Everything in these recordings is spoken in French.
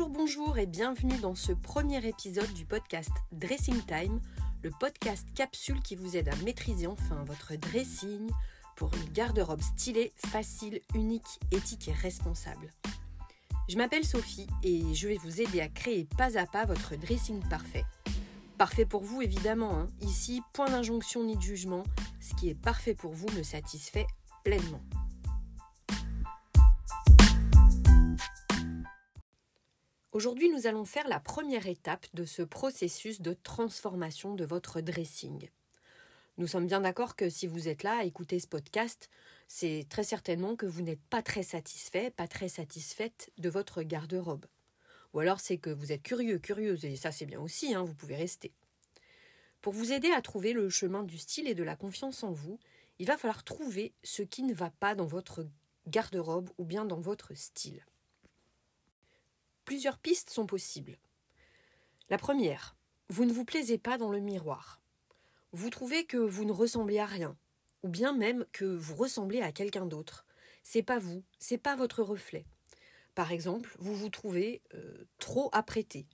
Bonjour, bonjour et bienvenue dans ce premier épisode du podcast Dressing Time, le podcast capsule qui vous aide à maîtriser enfin votre dressing pour une garde-robe stylée, facile, unique, éthique et responsable. Je m'appelle Sophie et je vais vous aider à créer pas à pas votre dressing parfait. Parfait pour vous évidemment, hein. ici point d'injonction ni de jugement, ce qui est parfait pour vous me satisfait pleinement. Aujourd'hui, nous allons faire la première étape de ce processus de transformation de votre dressing. Nous sommes bien d'accord que si vous êtes là à écouter ce podcast, c'est très certainement que vous n'êtes pas très satisfait, pas très satisfaite de votre garde-robe. Ou alors c'est que vous êtes curieux, curieuse, et ça c'est bien aussi, hein, vous pouvez rester. Pour vous aider à trouver le chemin du style et de la confiance en vous, il va falloir trouver ce qui ne va pas dans votre garde-robe ou bien dans votre style. Plusieurs pistes sont possibles. La première, vous ne vous plaisez pas dans le miroir. Vous trouvez que vous ne ressemblez à rien, ou bien même que vous ressemblez à quelqu'un d'autre. C'est pas vous, c'est pas votre reflet. Par exemple, vous vous trouvez euh, trop apprêté,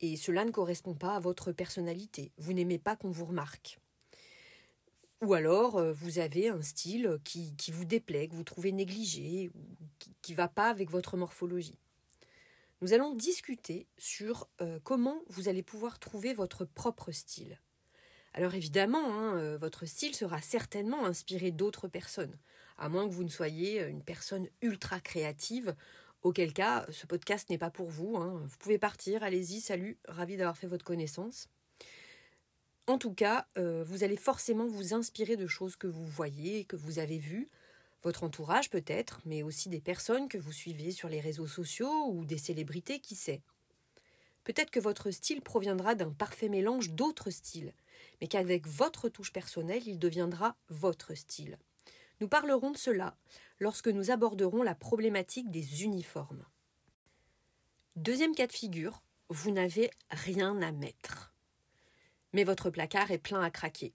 et cela ne correspond pas à votre personnalité. Vous n'aimez pas qu'on vous remarque. Ou alors, euh, vous avez un style qui, qui, vous déplaît, que vous trouvez négligé, ou qui ne va pas avec votre morphologie nous allons discuter sur euh, comment vous allez pouvoir trouver votre propre style. Alors évidemment, hein, euh, votre style sera certainement inspiré d'autres personnes, à moins que vous ne soyez une personne ultra créative, auquel cas ce podcast n'est pas pour vous. Hein. Vous pouvez partir, allez-y, salut, ravi d'avoir fait votre connaissance. En tout cas, euh, vous allez forcément vous inspirer de choses que vous voyez, que vous avez vues, votre entourage peut-être, mais aussi des personnes que vous suivez sur les réseaux sociaux ou des célébrités, qui sait. Peut-être que votre style proviendra d'un parfait mélange d'autres styles, mais qu'avec votre touche personnelle, il deviendra votre style. Nous parlerons de cela lorsque nous aborderons la problématique des uniformes. Deuxième cas de figure, vous n'avez rien à mettre. Mais votre placard est plein à craquer.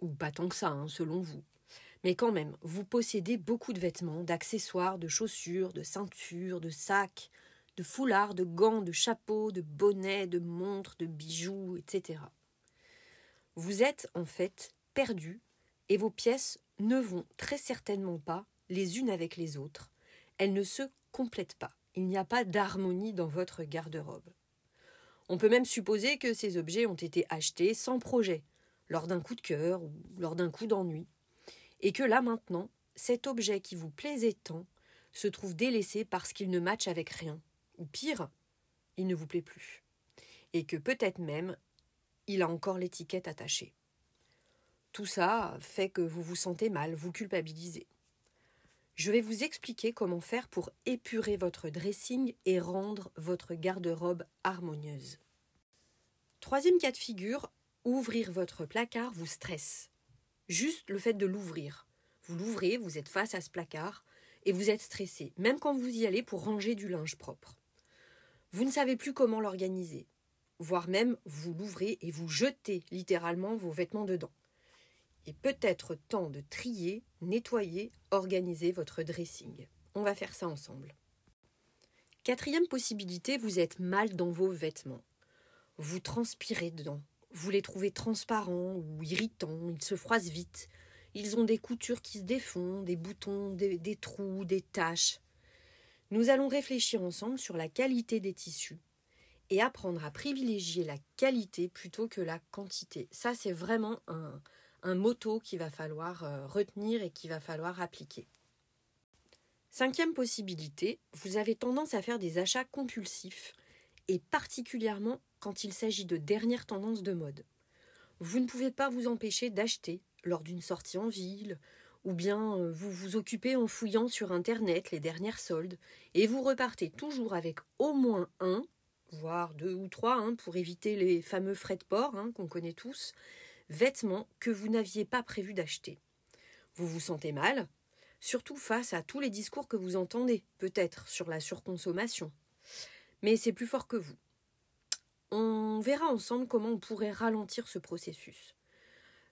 Ou pas tant que ça, hein, selon vous. Mais quand même, vous possédez beaucoup de vêtements, d'accessoires, de chaussures, de ceintures, de sacs, de foulards, de gants, de chapeaux, de bonnets, de montres, de bijoux, etc. Vous êtes en fait perdu et vos pièces ne vont très certainement pas les unes avec les autres. Elles ne se complètent pas. Il n'y a pas d'harmonie dans votre garde-robe. On peut même supposer que ces objets ont été achetés sans projet, lors d'un coup de cœur ou lors d'un coup d'ennui et que là maintenant, cet objet qui vous plaisait tant se trouve délaissé parce qu'il ne matche avec rien, ou pire, il ne vous plaît plus, et que peut-être même il a encore l'étiquette attachée. Tout ça fait que vous vous sentez mal, vous culpabilisez. Je vais vous expliquer comment faire pour épurer votre dressing et rendre votre garde-robe harmonieuse. Troisième cas de figure, ouvrir votre placard vous stresse. Juste le fait de l'ouvrir. Vous l'ouvrez, vous êtes face à ce placard et vous êtes stressé, même quand vous y allez pour ranger du linge propre. Vous ne savez plus comment l'organiser, voire même vous l'ouvrez et vous jetez littéralement vos vêtements dedans. Et peut-être temps de trier, nettoyer, organiser votre dressing. On va faire ça ensemble. Quatrième possibilité, vous êtes mal dans vos vêtements. Vous transpirez dedans. Vous les trouvez transparents ou irritants, ils se froissent vite. Ils ont des coutures qui se défont, des boutons, des, trous, des taches. Nous allons réfléchir ensemble sur la qualité des tissus et apprendre à privilégier la qualité plutôt que la quantité. Ça, c'est vraiment un, un motto qu'il va falloir euh, retenir et qu'il va falloir appliquer. Cinquième possibilité, vous avez tendance à faire des achats compulsifs et particulièrement quand il s'agit de dernières tendances de mode. Vous ne pouvez pas vous empêcher d'acheter lors d'une sortie en ville, ou bien euh, vous vous occupez en fouillant sur Internet les dernières soldes, et vous repartez toujours avec au moins un, voire deux ou trois, hein, pour éviter les fameux frais de port hein, qu'on connaît tous, vêtements que vous n'aviez pas prévu d'acheter. Vous vous sentez mal, surtout face à tous les discours que vous entendez, peut-être sur la surconsommation, mais c'est plus fort que vous. On verra ensemble comment on pourrait ralentir ce processus.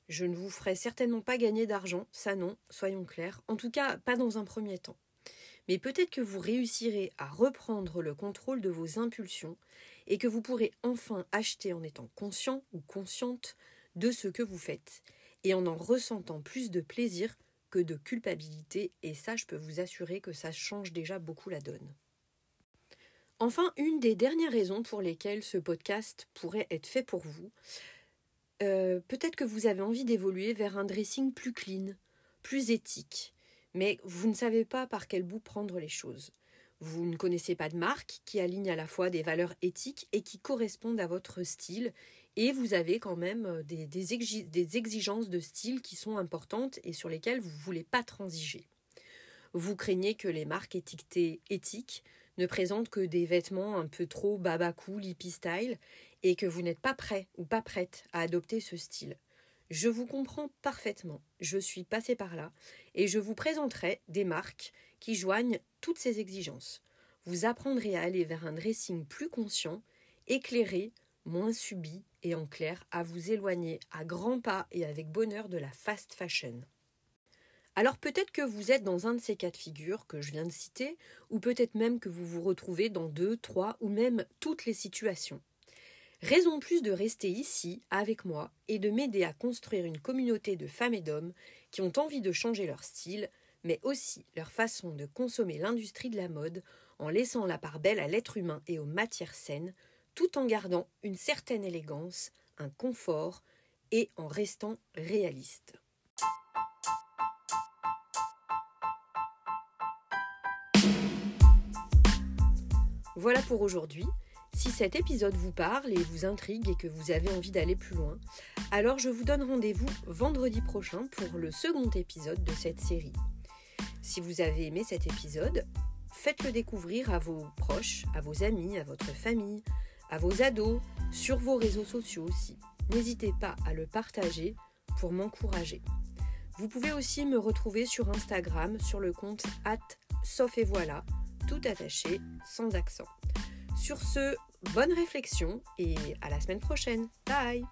Je ne vous ferai certainement pas gagner d'argent, ça non, soyons clairs, en tout cas pas dans un premier temps. mais peut-être que vous réussirez à reprendre le contrôle de vos impulsions et que vous pourrez enfin acheter en étant conscient ou consciente de ce que vous faites et en en ressentant plus de plaisir que de culpabilité et ça je peux vous assurer que ça change déjà beaucoup la donne. Enfin, une des dernières raisons pour lesquelles ce podcast pourrait être fait pour vous, euh, peut-être que vous avez envie d'évoluer vers un dressing plus clean, plus éthique, mais vous ne savez pas par quel bout prendre les choses. Vous ne connaissez pas de marque qui aligne à la fois des valeurs éthiques et qui correspondent à votre style, et vous avez quand même euh, des, des, exigences de style qui sont importantes et sur lesquelles vous ne voulez pas transiger. Vous craignez que les marques étiquetées éthiques ne présentent que des vêtements un peu trop baba cool, et que vous n'êtes pas prêt ou pas prête à adopter ce style. Je vous comprends parfaitement, je suis passée par là, et je vous présenterai des marques qui joignent toutes ces exigences. Vous apprendrez à aller vers un dressing plus conscient, éclairé, moins subi et en clair à vous éloigner à grands pas et avec bonheur de la fast fashion. Alors peut-être que vous êtes dans un de ces cas de figure que je viens de citer, ou peut-être même que vous vous retrouvez dans deux, trois ou même toutes les situations. Raison plus de rester ici avec moi et de m'aider à construire une communauté de femmes et d'hommes qui ont envie de changer leur style, mais aussi leur façon de consommer l'industrie de la mode en laissant la part belle à l'être humain et aux matières saines, tout en gardant une certaine élégance, un confort et en restant réaliste. Voilà pour aujourd'hui. Si cet épisode vous parle et vous intrigue et que vous avez envie d'aller plus loin, alors je vous donne rendez-vous vendredi prochain pour le second épisode de cette série. Si vous avez aimé cet épisode, faites-le découvrir à vos proches, à vos amis, à votre famille, à vos ados, sur vos réseaux sociaux aussi. N'hésitez pas à le partager pour m'encourager. Vous pouvez aussi me retrouver sur Instagram sur le compte at sauf et voilà, tout attaché, sans accent. Sur ce, bonne réflexion et à la semaine prochaine. Bye